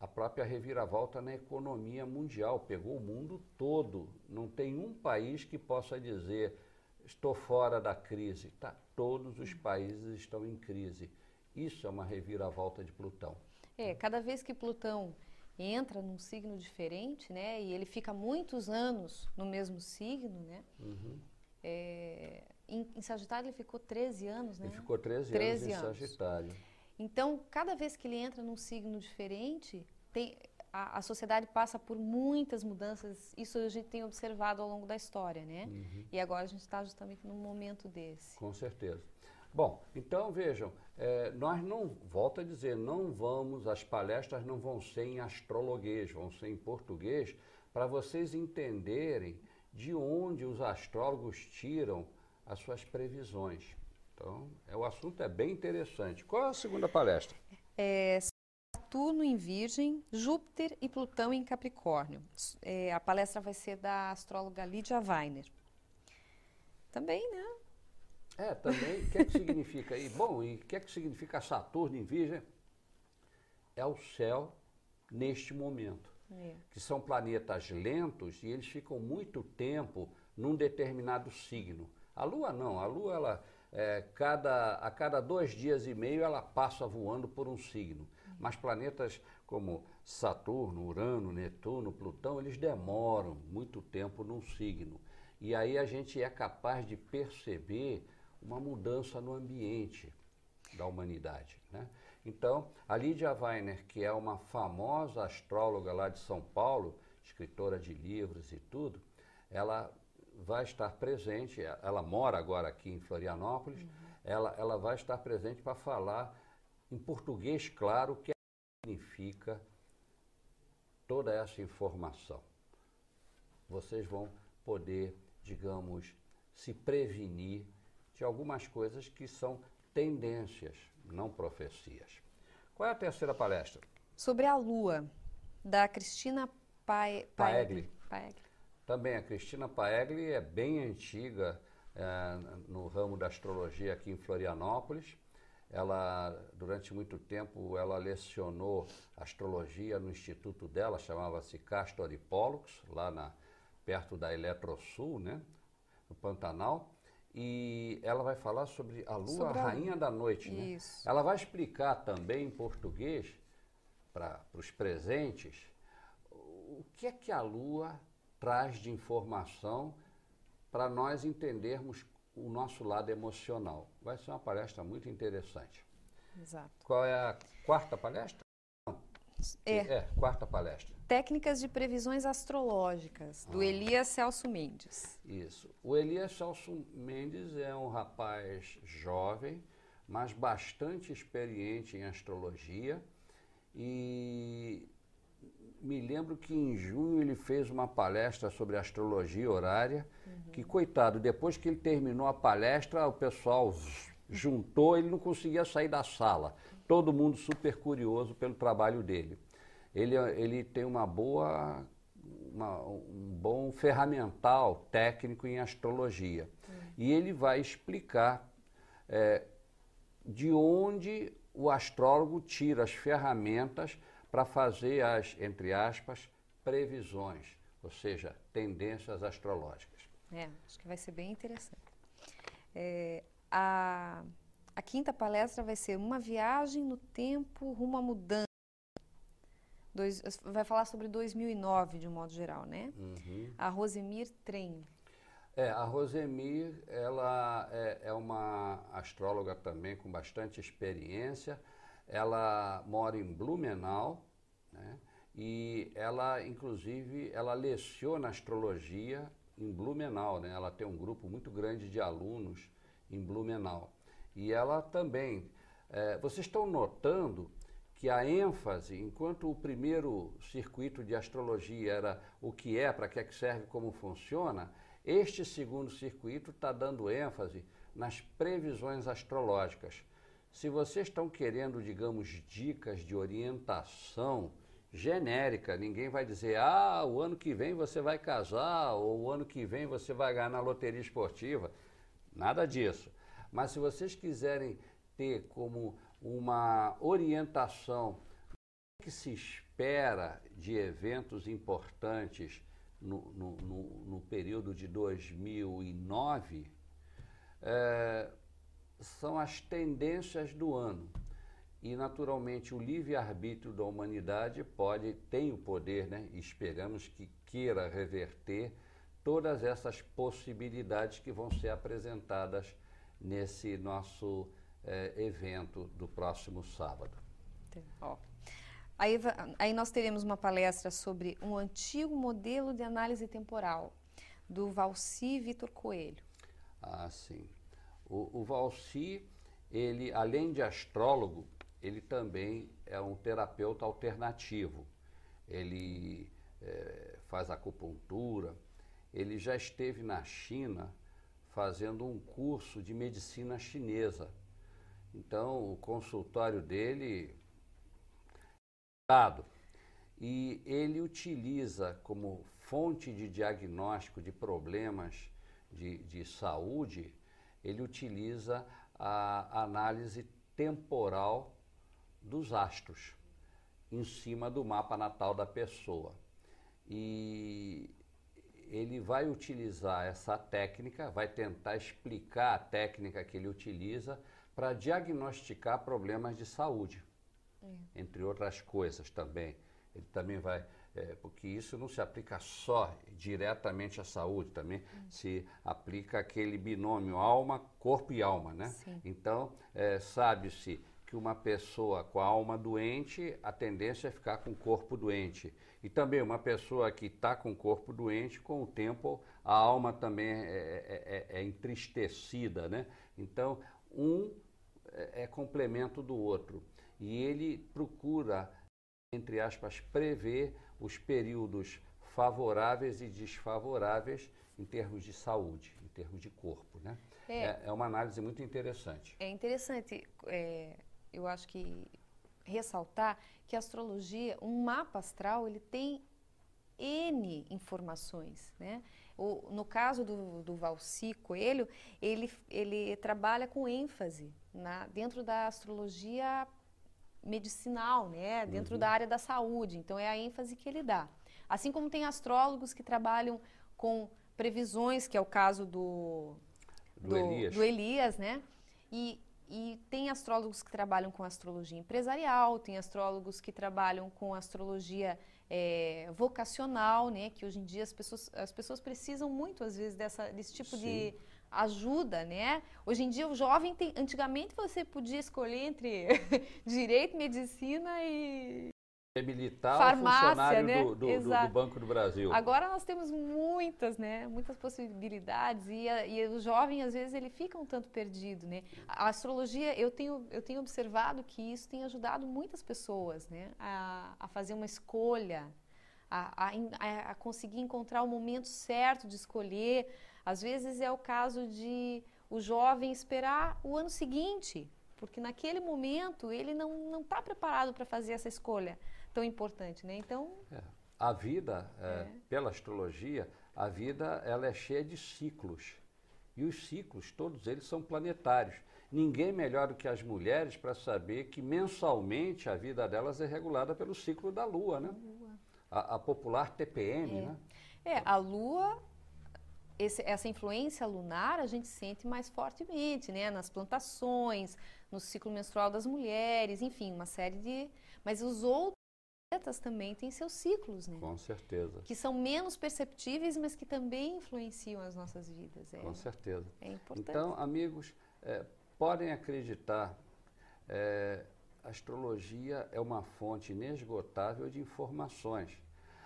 a própria reviravolta na economia mundial. Pegou o mundo todo. Não tem um país que possa dizer estou fora da crise. Tá, todos os países estão em crise. Isso é uma reviravolta de Plutão. É, cada vez que Plutão entra num signo diferente, né, e ele fica muitos anos no mesmo signo, né, uhum. é, em, em, Sagitário ele ficou 13 anos, né? Ele ficou 13, 13 anos, anos em Sagitário. Então, cada vez que ele entra num signo diferente, tem, a, a, sociedade passa por muitas mudanças. Isso a gente tem observado ao longo da história, né? Uhum. E agora a gente está justamente num momento desse. Com certeza. Bom, então vejam, é, nós não, volto a dizer, não vamos, as palestras não vão ser em astrologuês, vão ser em português, para vocês entenderem de onde os astrólogos tiram as suas previsões. Então, é, o assunto é bem interessante. Qual é a segunda palestra? É, Saturno em Virgem, Júpiter e Plutão em Capricórnio. É, a palestra vai ser da astróloga Lídia Weiner. Também, né? É, também. O que é que significa aí? Bom, e o que é que significa Saturno em Virgem? É o céu neste momento. É. Que são planetas lentos e eles ficam muito tempo num determinado signo. A Lua não, a Lua ela é, cada, a cada dois dias e meio ela passa voando por um signo. Mas planetas como Saturno, Urano, Netuno, Plutão, eles demoram muito tempo num signo. E aí a gente é capaz de perceber uma mudança no ambiente da humanidade. Né? Então, a Lídia Weiner, que é uma famosa astróloga lá de São Paulo, escritora de livros e tudo, ela vai estar presente, ela mora agora aqui em Florianópolis, uhum. ela, ela vai estar presente para falar em português claro o que significa toda essa informação. Vocês vão poder, digamos, se prevenir de algumas coisas que são tendências, não profecias. Qual é a terceira palestra? Sobre a Lua, da Cristina Paegli. Paegli. Paegli. Também a Cristina Paegli é bem antiga é, no ramo da astrologia aqui em Florianópolis. Ela, durante muito tempo, ela lecionou astrologia no instituto dela, chamava-se Castor Pollux, lá na, perto da Eletrosul, né, no Pantanal. E ela vai falar sobre a Lua, sobre a Rainha da Noite. Né? Isso. Ela vai explicar também em português, para os presentes, o que é que a Lua traz de informação para nós entendermos o nosso lado emocional. Vai ser uma palestra muito interessante. Exato. Qual é a quarta palestra? É. é, quarta palestra. Técnicas de previsões astrológicas, do ah. Elias Celso Mendes. Isso. O Elias Celso Mendes é um rapaz jovem, mas bastante experiente em astrologia. E me lembro que em junho ele fez uma palestra sobre astrologia horária, uhum. que, coitado, depois que ele terminou a palestra, o pessoal juntou, ele não conseguia sair da sala. Todo mundo super curioso pelo trabalho dele. Ele, ele tem uma boa, uma, um bom ferramental técnico em astrologia. Uhum. E ele vai explicar é, de onde o astrólogo tira as ferramentas para fazer as, entre aspas, previsões, ou seja, tendências astrológicas. É, acho que vai ser bem interessante. É, a, a quinta palestra vai ser uma viagem no tempo rumo à mudança. Dois, vai falar sobre 2009 de um modo geral, né? Uhum. A Rosemir Trem. É, a Rosemir, ela é, é, uma astróloga também com bastante experiência. Ela mora em Blumenau, né? E ela, inclusive, ela leciona astrologia em Blumenau, né? Ela tem um grupo muito grande de alunos em Blumenau. E ela também, é, vocês estão notando que a ênfase, enquanto o primeiro circuito de astrologia era o que é, para que é que serve, como funciona, este segundo circuito está dando ênfase nas previsões astrológicas. Se vocês estão querendo, digamos, dicas de orientação genérica, ninguém vai dizer, ah, o ano que vem você vai casar, ou o ano que vem você vai ganhar na loteria esportiva. Nada disso. Mas se vocês quiserem ter como uma orientação que se espera de eventos importantes no, no, no, no período de 2009, é, são as tendências do ano. E, naturalmente, o livre-arbítrio da humanidade pode, tem o poder, né? Esperamos que queira reverter todas essas possibilidades que vão ser apresentadas nesse nosso é, evento do próximo sábado. Aí, aí nós teremos uma palestra sobre um antigo modelo de análise temporal, do Valci Vitor Coelho. Ah, sim. O, o Valci, ele, além de astrólogo, ele também é um terapeuta alternativo. Ele é, faz acupuntura, ele já esteve na China fazendo um curso de medicina chinesa. Então, o consultório dele dado. E ele utiliza como fonte de diagnóstico de problemas de, de saúde, ele utiliza a análise temporal dos astros em cima do mapa natal da pessoa. E ele vai utilizar essa técnica, vai tentar explicar a técnica que ele utiliza para diagnosticar problemas de saúde, é. entre outras coisas também. Ele também vai, é, porque isso não se aplica só diretamente à saúde, também hum. se aplica aquele binômio alma, corpo e alma, né? Sim. Então, é, sabe-se que uma pessoa com a alma doente, a tendência é ficar com o corpo doente. E também uma pessoa que está com o corpo doente, com o tempo a alma também é, é, é, é entristecida, né? Então, um é, é complemento do outro. E ele procura, entre aspas, prever os períodos favoráveis e desfavoráveis em termos de saúde, em termos de corpo, né? É, é, é uma análise muito interessante. É interessante. É eu acho que ressaltar que a astrologia, um mapa astral, ele tem N informações, né? O, no caso do, do Valci Coelho, ele, ele trabalha com ênfase na, dentro da astrologia medicinal, né? Dentro uhum. da área da saúde. Então, é a ênfase que ele dá. Assim como tem astrólogos que trabalham com previsões, que é o caso do, do, do Elias. do Elias, né? E e tem astrólogos que trabalham com astrologia empresarial, tem astrólogos que trabalham com astrologia é, vocacional, né? Que hoje em dia as pessoas, as pessoas precisam muito, às vezes, dessa, desse tipo Sim. de ajuda, né? Hoje em dia o jovem tem, antigamente você podia escolher entre direito, medicina e militar farmácia, funcionário né? do, do, do, Banco do Brasil. Agora nós temos muitas, né? Muitas possibilidades e, a, e, o jovem às vezes ele fica um tanto perdido, né? A astrologia eu tenho eu tenho observado que isso tem ajudado muitas pessoas, né? A, a fazer uma escolha, a, a, a conseguir encontrar o momento certo de escolher. Às vezes é o caso de o jovem esperar o ano seguinte, porque naquele momento ele não está preparado para fazer essa escolha tão importante, né? Então é. a vida, é, é. pela astrologia, a vida ela é cheia de ciclos e os ciclos todos eles são planetários. Ninguém melhor do que as mulheres para saber que mensalmente a vida delas é regulada pelo ciclo da Lua, né? Lua. A, a, popular TPM, é. né? É, a Lua esse, essa influência lunar a gente sente mais fortemente, né? Nas plantações, no ciclo menstrual das mulheres, enfim, uma série de. Mas os outros planetas também têm seus ciclos, né? Com certeza. Que são menos perceptíveis, mas que também influenciam as nossas vidas. É, Com certeza. É importante. Então, amigos, é, podem acreditar. É, a astrologia é uma fonte inesgotável de informações.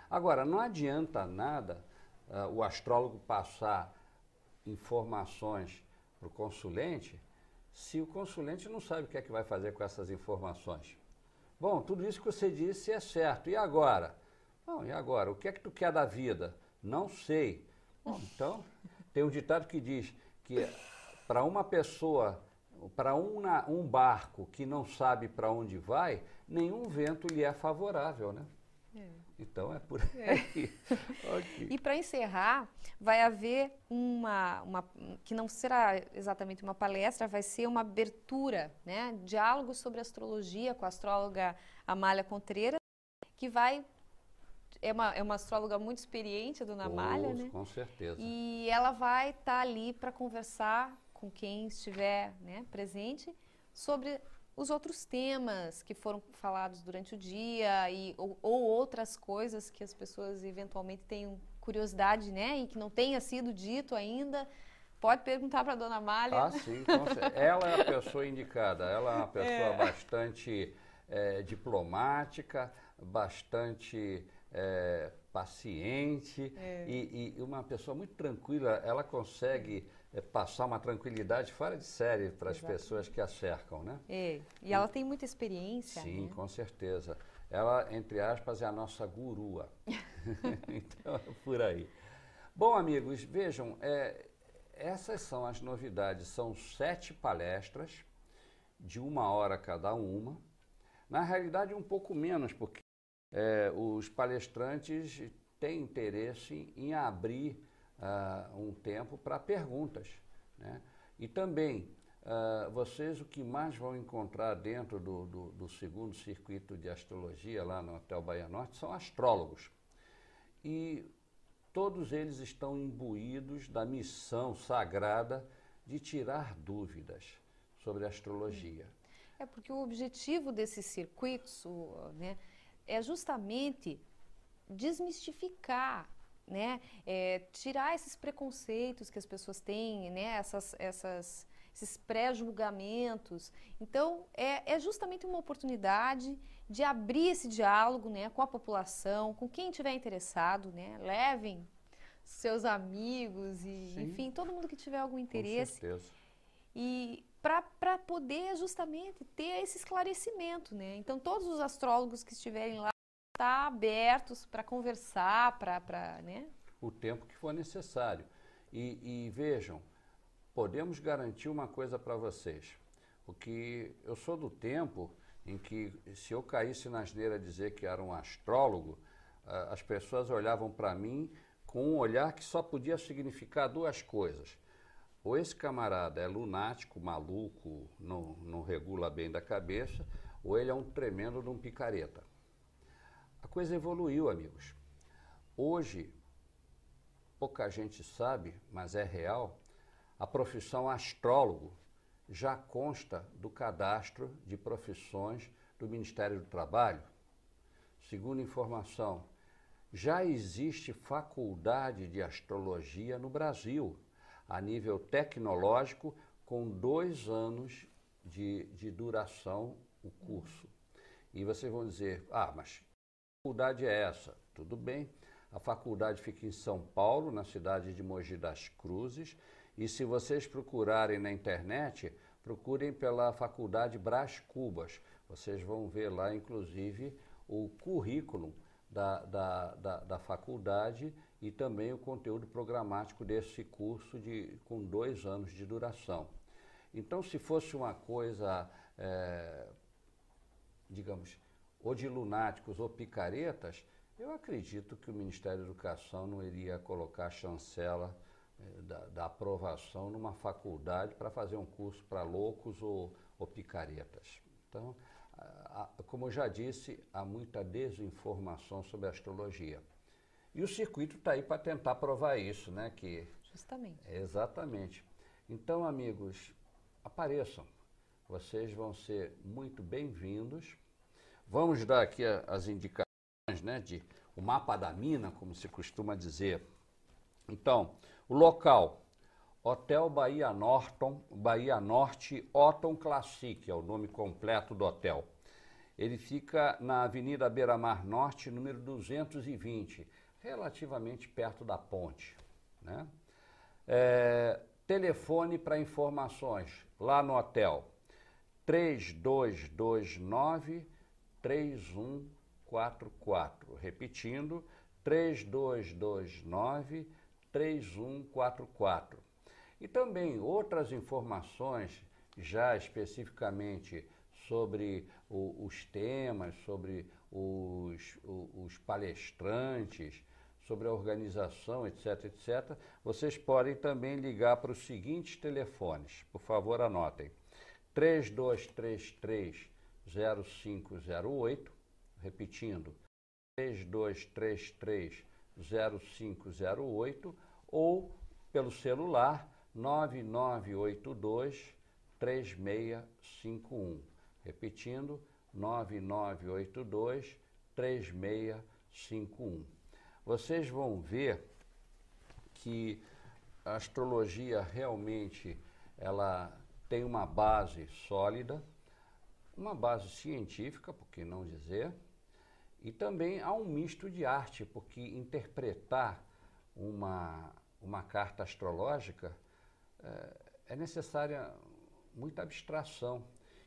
Agora, não adianta nada uh, o astrólogo passar informações para o consulente se o consulente não sabe o que é que vai fazer com essas informações. Bom, tudo isso que você disse é certo. E agora? Bom, e agora? O que é que tu quer da vida? Não sei. Bom, então, tem um ditado que diz que para uma pessoa, para um, barco que não sabe para onde vai, nenhum vento lhe é favorável, né? É. Então é por é. aí. É. okay. E para encerrar, vai haver uma, uma, que não será exatamente uma palestra, vai ser uma abertura, né? Diálogo sobre astrologia com a astróloga Amália Contreira, que vai é uma, é uma astróloga muito experiente, a dona Amália, né? Com certeza. E ela vai estar tá ali para conversar com quem estiver né, presente sobre os outros temas que foram falados durante o dia e, ou, ou, outras coisas que as pessoas eventualmente tenham curiosidade, né? E que não tenha sido dito ainda. Pode perguntar para a dona Amália. Ah, sim. ela é a pessoa indicada. Ela é uma pessoa é. bastante é, diplomática, bastante é, paciente é. e, e, uma pessoa muito tranquila. Ela consegue é passar uma tranquilidade fora de série para as pessoas que a cercam, né? É, e ela tem muita experiência. Sim, né? com certeza. Ela, entre aspas, é a nossa gurua. então, é por aí. Bom, amigos, vejam, é, essas são as novidades. São sete palestras, de uma hora cada uma. Na realidade, um pouco menos, porque é, os palestrantes têm interesse em abrir uh, um tempo para perguntas. Né? E também, uh, vocês o que mais vão encontrar dentro do, do, do, segundo circuito de astrologia, lá no Hotel Bahia Norte, são astrólogos. E todos eles estão imbuídos da missão sagrada de tirar dúvidas sobre a astrologia. É porque o objetivo desses circuitos né, é justamente desmistificar né? É, tirar esses preconceitos que as pessoas têm, né? Essas, essas, esses pré-julgamentos. Então, é, é justamente uma oportunidade de abrir esse diálogo né, com a população, com quem estiver interessado, né? Levem seus amigos e, Sim. enfim, todo mundo que tiver algum interesse. Com certeza. E para poder justamente ter esse esclarecimento, né? Então, todos os astrólogos que estiverem lá estar abertos para conversar, para. Né? O tempo que for necessário. E, e vejam, podemos garantir uma coisa para vocês. Porque eu sou do tempo em que, se eu caísse na asneira dizer que era um astrólogo, as pessoas olhavam para mim com um olhar que só podia significar duas coisas. Ou esse camarada é lunático, maluco, não, não regula bem da cabeça, ou ele é um tremendo de um picareta coisa evoluiu, amigos. Hoje, pouca gente sabe, mas é real, a profissão astrólogo já consta do cadastro de profissões do Ministério do Trabalho. Segundo informação, já existe faculdade de astrologia no Brasil, a nível tecnológico, com dois anos de, de duração o curso. E vocês vão dizer, ah, mas faculdade é essa? Tudo bem. A faculdade fica em São Paulo, na cidade de Mogi das Cruzes. E se vocês procurarem na internet, procurem pela Faculdade Brás Cubas. Vocês vão ver lá, inclusive, o currículo da, da, da, da faculdade e também o conteúdo programático desse curso de, com dois anos de duração. Então, se fosse uma coisa, é, digamos, ou de lunáticos ou picaretas, eu acredito que o Ministério da Educação não iria colocar a chancela é, da, da, aprovação numa faculdade para fazer um curso para loucos ou, ou picaretas. Então, a, a, como eu já disse, há muita desinformação sobre astrologia. E o circuito está aí para tentar provar isso, né? Que, Justamente. Exatamente. Então, amigos, apareçam. Vocês vão ser muito bem-vindos. Vamos dar aqui as indicações, né, de o mapa da mina, como se costuma dizer. Então, o local, Hotel Bahia Norton, Bahia Norte Otton Classic, é o nome completo do hotel. Ele fica na Avenida Beira Mar Norte, número 220, relativamente perto da ponte. Né? É, telefone para informações, lá no hotel 3229 3144. Repetindo, 3229 3144. E também outras informações, já especificamente sobre o, os temas, sobre os, os palestrantes, sobre a organização, etc, etc, vocês podem também ligar para os seguintes telefones. Por favor, anotem. 3233 0508, repetindo, 3233 0508 ou pelo celular 9982 3651. Repetindo, 9982 3651 vocês vão ver que a astrologia realmente ela tem uma base sólida, uma base científica, por que não dizer, e também há um misto de arte, porque interpretar uma, uma carta astrológica é, é necessária muita abstração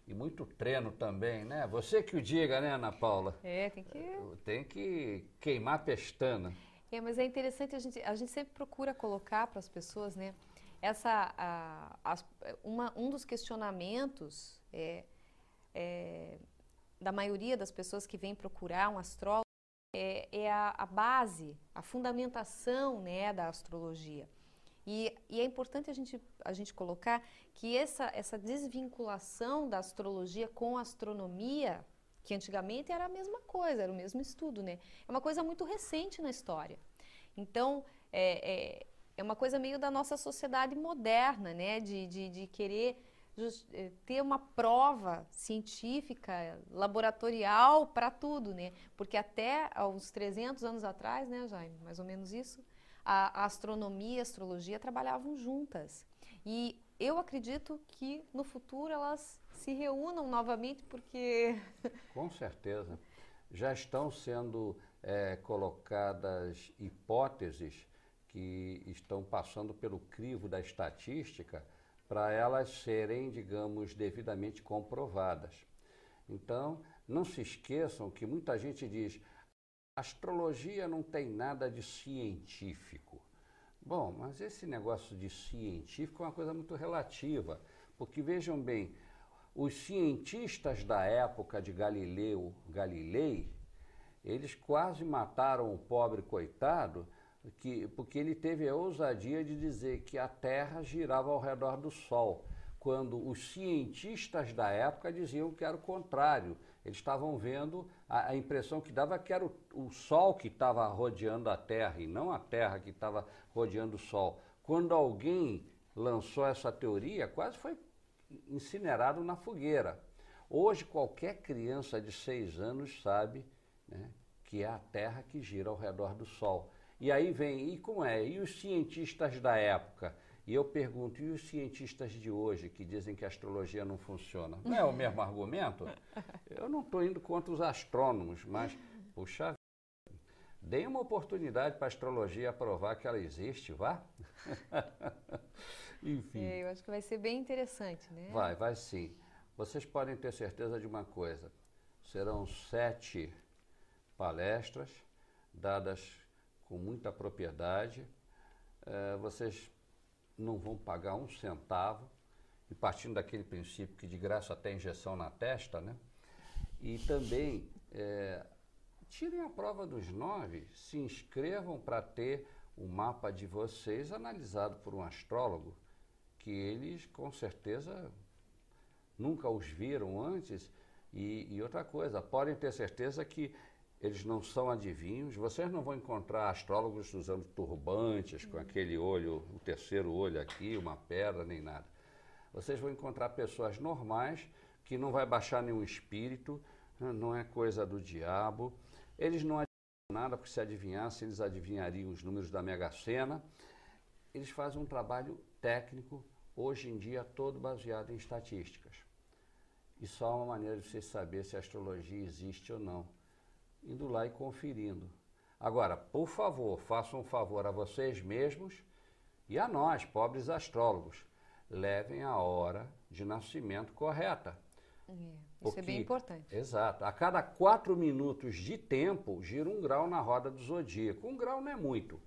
e muito treino também, né? Você que o diga, né, Ana Paula? É, tem que... É, tem que queimar a pestana. É, mas é interessante, a gente, a gente sempre procura colocar para as pessoas, né? Essa, a, a, uma, um dos questionamentos é, é, da maioria das pessoas que vêm procurar um astrólogo é, é a, a, base, a fundamentação né, da astrologia. E, e, é importante a gente, a gente colocar que essa, essa desvinculação da astrologia com a astronomia, que antigamente era a mesma coisa, era o mesmo estudo, né? É uma coisa muito recente na história. Então, é, é, é uma coisa meio da nossa sociedade moderna, né? De, de, de querer ter uma prova científica, laboratorial para tudo, né? Porque até uns 300 anos atrás, né, Jaime? Mais ou menos isso a, a astronomia e a astrologia trabalhavam juntas. E eu acredito que no futuro elas se reúnam novamente porque. Com certeza. Já estão sendo é, colocadas hipóteses que estão passando pelo crivo da estatística para elas serem, digamos, devidamente comprovadas. Então, não se esqueçam que muita gente diz: astrologia não tem nada de científico. Bom, mas esse negócio de científico é uma coisa muito relativa, porque vejam bem, os cientistas da época de Galileu Galilei, eles quase mataram o pobre coitado, que, porque ele teve a ousadia de dizer que a Terra girava ao redor do Sol, quando os cientistas da época diziam que era o contrário, eles estavam vendo, a, a, impressão que dava que era o, o Sol que estava rodeando a Terra e não a Terra que estava rodeando o Sol. Quando alguém lançou essa teoria, quase foi incinerado na fogueira. Hoje, qualquer criança de seis anos sabe né, que é a Terra que gira ao redor do Sol. E aí vem, e como é? E os cientistas da época? E eu pergunto, e os cientistas de hoje que dizem que a astrologia não funciona? Não é o mesmo argumento? Eu não estou indo contra os astrônomos, mas, puxa Dê uma oportunidade para a astrologia provar que ela existe, vá? Enfim. É, eu acho que vai ser bem interessante, né? Vai, vai sim. Vocês podem ter certeza de uma coisa: serão sete palestras dadas com muita propriedade. É, vocês não vão pagar um centavo, e partindo daquele princípio que de graça até injeção na testa, né? E também é, tirem a prova dos nove, se inscrevam para ter o mapa de vocês analisado por um astrólogo, que eles com certeza nunca os viram antes. E, e, outra coisa, podem ter certeza que eles não são adivinhos. Vocês não vão encontrar astrólogos usando turbantes, com aquele olho, o terceiro olho aqui, uma pedra, nem nada. Vocês vão encontrar pessoas normais, que não vai baixar nenhum espírito, não é coisa do diabo. Eles não adivinham nada, porque se adivinhassem, eles adivinhariam os números da Mega Sena. Eles fazem um trabalho técnico, hoje em dia todo baseado em estatísticas. E só uma maneira de você saber se a astrologia existe ou não, indo lá e conferindo. Agora, por favor, façam um favor a vocês mesmos e a nós, pobres astrólogos. Levem a hora de nascimento correta. É, isso Porque, é bem importante. Exato. A cada quatro minutos de tempo, gira um grau na roda do zodíaco. Um grau não é muito.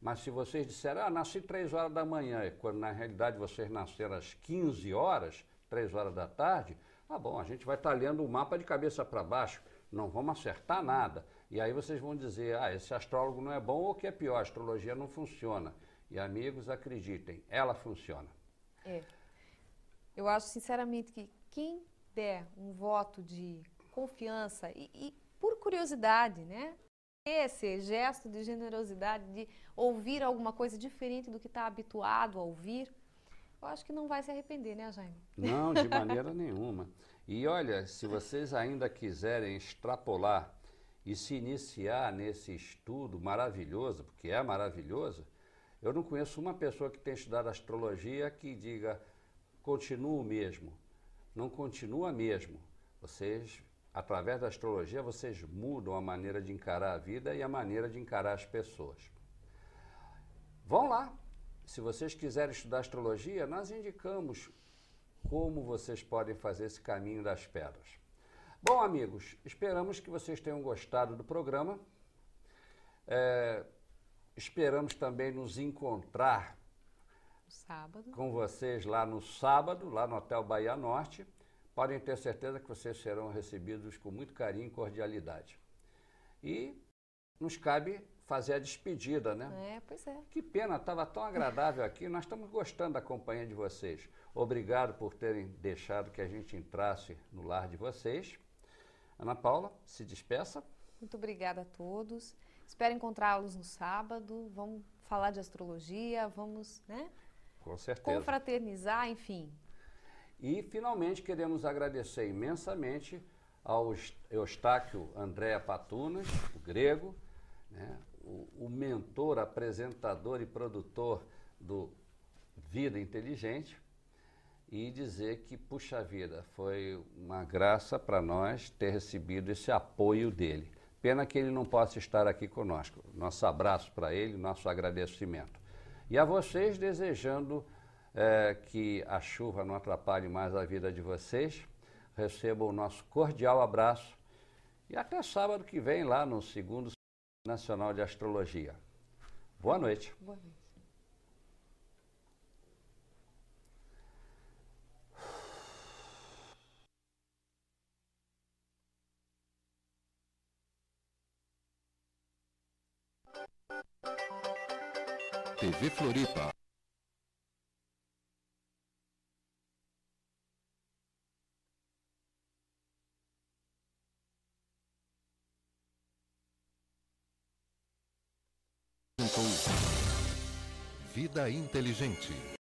Mas se vocês disserem, ah, nasci três horas da manhã, quando na realidade vocês nasceram às 15 horas, três horas da tarde, ah, bom, a gente vai estar lendo o mapa de cabeça para baixo, não vamos acertar nada. E aí vocês vão dizer, ah, esse astrólogo não é bom ou que é pior, a astrologia não funciona. E amigos, acreditem, ela funciona. É. Eu acho sinceramente que quem der um voto de confiança e, e por curiosidade, né? Esse gesto de generosidade, de ouvir alguma coisa diferente do que está habituado a ouvir, eu acho que não vai se arrepender, né, Jaime? Não, de maneira nenhuma. E olha, se vocês ainda quiserem extrapolar e se iniciar nesse estudo maravilhoso, porque é maravilhoso, eu não conheço uma pessoa que tenha estudado astrologia que diga continua o mesmo. Não continua mesmo. Vocês, através da astrologia, vocês mudam a maneira de encarar a vida e a maneira de encarar as pessoas. Vão lá, se vocês quiserem estudar astrologia, nós indicamos como vocês podem fazer esse caminho das pedras. Bom, amigos, esperamos que vocês tenham gostado do programa. É, esperamos também nos encontrar com vocês lá no sábado, lá no Hotel Bahia Norte. Podem ter certeza que vocês serão recebidos com muito carinho e cordialidade. E nos cabe fazer a despedida, né? É, pois é. Que pena, estava tão agradável aqui. Nós estamos gostando da companhia de vocês. Obrigado por terem deixado que a gente entrasse no lar de vocês. Ana Paula, se despeça. Muito obrigada a todos. Espero encontrá-los no sábado. Vamos falar de astrologia, vamos, né? Com certeza. Confraternizar, enfim. E, finalmente, queremos agradecer imensamente ao Eustáquio Andréa Patunas, o grego, né? O, mentor, apresentador e produtor do Vida Inteligente, e dizer que, puxa vida, foi uma graça para nós ter recebido esse apoio dele. Pena que ele não possa estar aqui conosco. Nosso abraço para ele, nosso agradecimento. E a vocês, desejando é, que a chuva não atrapalhe mais a vida de vocês, recebam o nosso cordial abraço e até sábado que vem, lá no segundo Nacional de Astrologia. Boa noite. Boa noite. TV Floripa. Vida inteligente.